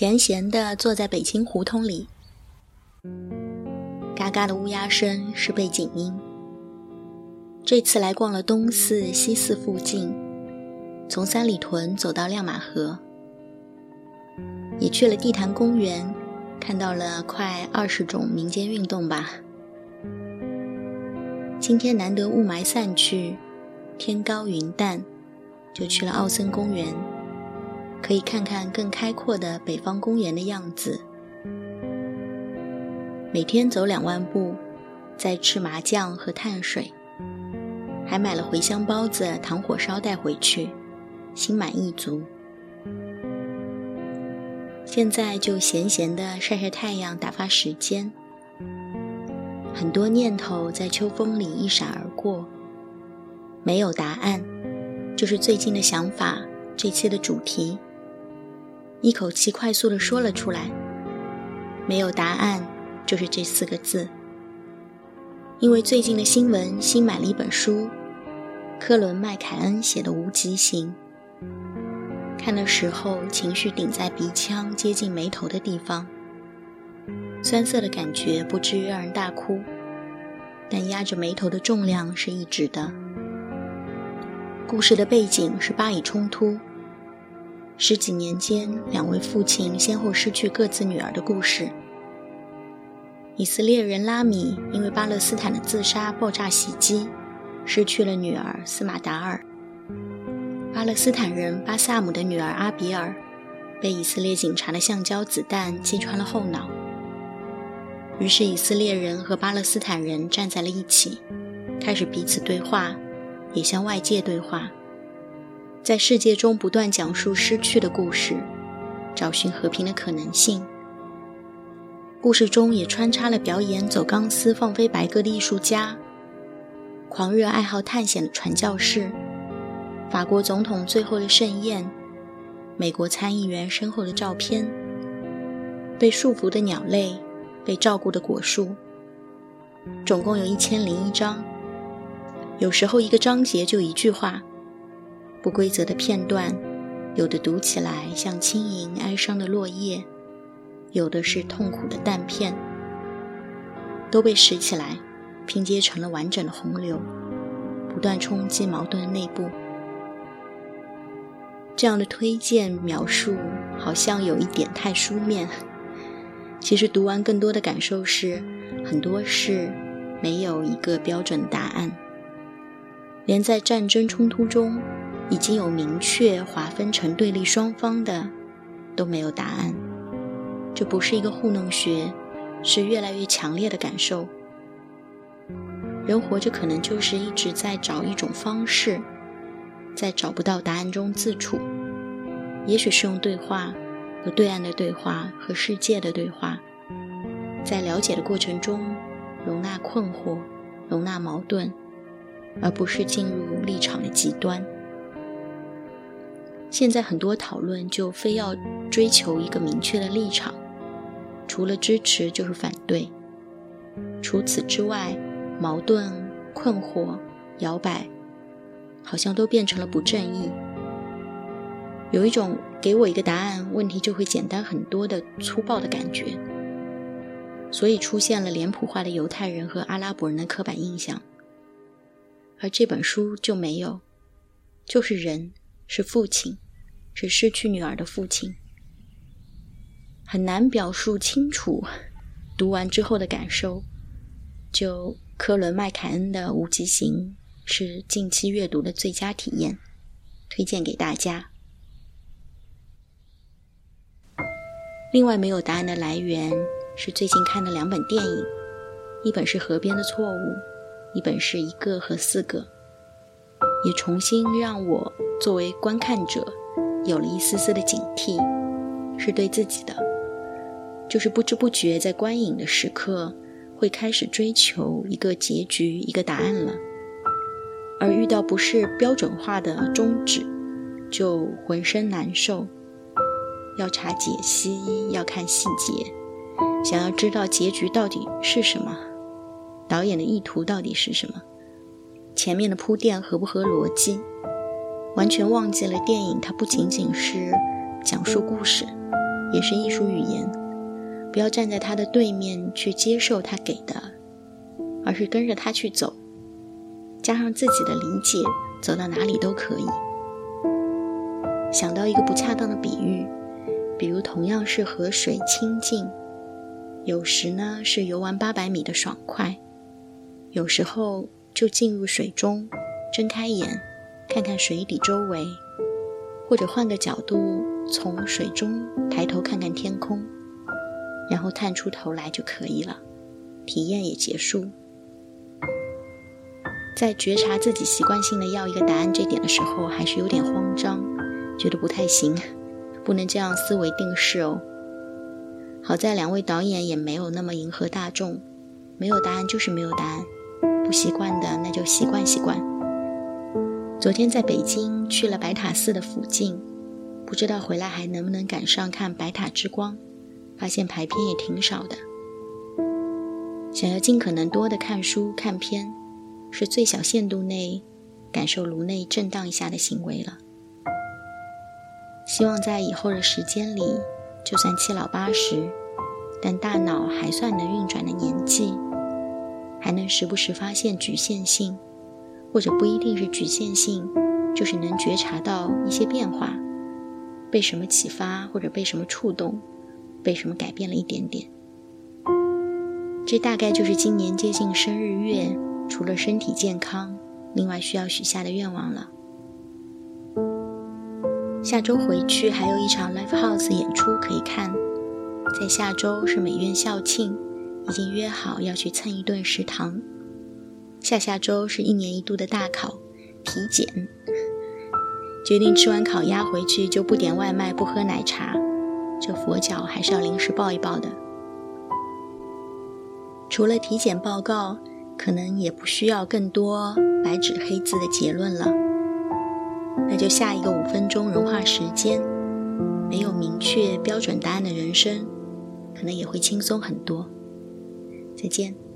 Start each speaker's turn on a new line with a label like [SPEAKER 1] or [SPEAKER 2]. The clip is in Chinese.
[SPEAKER 1] 闲闲地坐在北京胡同里，嘎嘎的乌鸦声是背景音。这次来逛了东四、西四附近，从三里屯走到亮马河，也去了地坛公园，看到了快二十种民间运动吧。今天难得雾霾散去，天高云淡，就去了奥森公园，可以看看更开阔的北方公园的样子。每天走两万步，再吃麻酱和碳水。还买了茴香包子、糖火烧带回去，心满意足。现在就闲闲的晒晒太阳，打发时间。很多念头在秋风里一闪而过，没有答案，就是最近的想法。这期的主题，一口气快速的说了出来。没有答案，就是这四个字。因为最近的新闻，新买了一本书。科伦·麦凯恩写的《无极行》，看的时候情绪顶在鼻腔接近眉头的地方，酸涩的感觉不至于让人大哭，但压着眉头的重量是一直的。故事的背景是巴以冲突，十几年间两位父亲先后失去各自女儿的故事。以色列人拉米因为巴勒斯坦的自杀爆炸袭击。失去了女儿斯马达尔，巴勒斯坦人巴萨姆的女儿阿比尔被以色列警察的橡胶子弹击穿了后脑。于是以色列人和巴勒斯坦人站在了一起，开始彼此对话，也向外界对话，在世界中不断讲述失去的故事，找寻和平的可能性。故事中也穿插了表演走钢丝、放飞白鸽的艺术家。狂热爱好探险的传教士，法国总统最后的盛宴，美国参议员身后的照片，被束缚的鸟类，被照顾的果树，总共有一千零一章。有时候一个章节就一句话，不规则的片段，有的读起来像轻盈哀伤的落叶，有的是痛苦的弹片，都被拾起来。拼接成了完整的洪流，不断冲击矛盾的内部。这样的推荐描述好像有一点太书面。其实读完更多的感受是，很多事没有一个标准答案。连在战争冲突中已经有明确划分成对立双方的，都没有答案。这不是一个糊弄学，是越来越强烈的感受。人活着可能就是一直在找一种方式，在找不到答案中自处。也许是用对话，和对岸的对话，和世界的对话，在了解的过程中，容纳困惑，容纳矛盾，而不是进入立场的极端。现在很多讨论就非要追求一个明确的立场，除了支持就是反对，除此之外。矛盾、困惑、摇摆，好像都变成了不正义。有一种给我一个答案，问题就会简单很多的粗暴的感觉。所以出现了脸谱化的犹太人和阿拉伯人的刻板印象，而这本书就没有，就是人，是父亲，是失去女儿的父亲，很难表述清楚。读完之后的感受，就。科伦·麦凯恩的《无极行》是近期阅读的最佳体验，推荐给大家。另外，没有答案的来源是最近看的两本电影，一本是《河边的错误》，一本是一个和四个，也重新让我作为观看者有了一丝丝的警惕，是对自己的，就是不知不觉在观影的时刻。会开始追求一个结局、一个答案了，而遇到不是标准化的终止，就浑身难受，要查解析，要看细节，想要知道结局到底是什么，导演的意图到底是什么，前面的铺垫合不合逻辑，完全忘记了电影它不仅仅是讲述故事，也是艺术语言。不要站在他的对面去接受他给的，而是跟着他去走，加上自己的理解，走到哪里都可以。想到一个不恰当的比喻，比如同样是河水清静，有时呢是游完八百米的爽快，有时候就进入水中，睁开眼看看水底周围，或者换个角度从水中抬头看看天空。然后探出头来就可以了，体验也结束。在觉察自己习惯性的要一个答案这点的时候，还是有点慌张，觉得不太行，不能这样思维定式哦。好在两位导演也没有那么迎合大众，没有答案就是没有答案，不习惯的那就习惯习惯。昨天在北京去了白塔寺的附近，不知道回来还能不能赶上看白塔之光。发现排片也挺少的，想要尽可能多的看书看片，是最小限度内感受颅内震荡一下的行为了。希望在以后的时间里，就算七老八十，但大脑还算能运转的年纪，还能时不时发现局限性，或者不一定是局限性，就是能觉察到一些变化，被什么启发或者被什么触动。被什么改变了一点点？这大概就是今年接近生日月，除了身体健康，另外需要许下的愿望了。下周回去还有一场 live house 演出可以看，在下周是美院校庆，已经约好要去蹭一顿食堂。下下周是一年一度的大考体检，决定吃完烤鸭回去就不点外卖，不喝奶茶。这佛脚还是要临时抱一抱的。除了体检报告，可能也不需要更多白纸黑字的结论了。那就下一个五分钟融化时间，没有明确标准答案的人生，可能也会轻松很多。再见。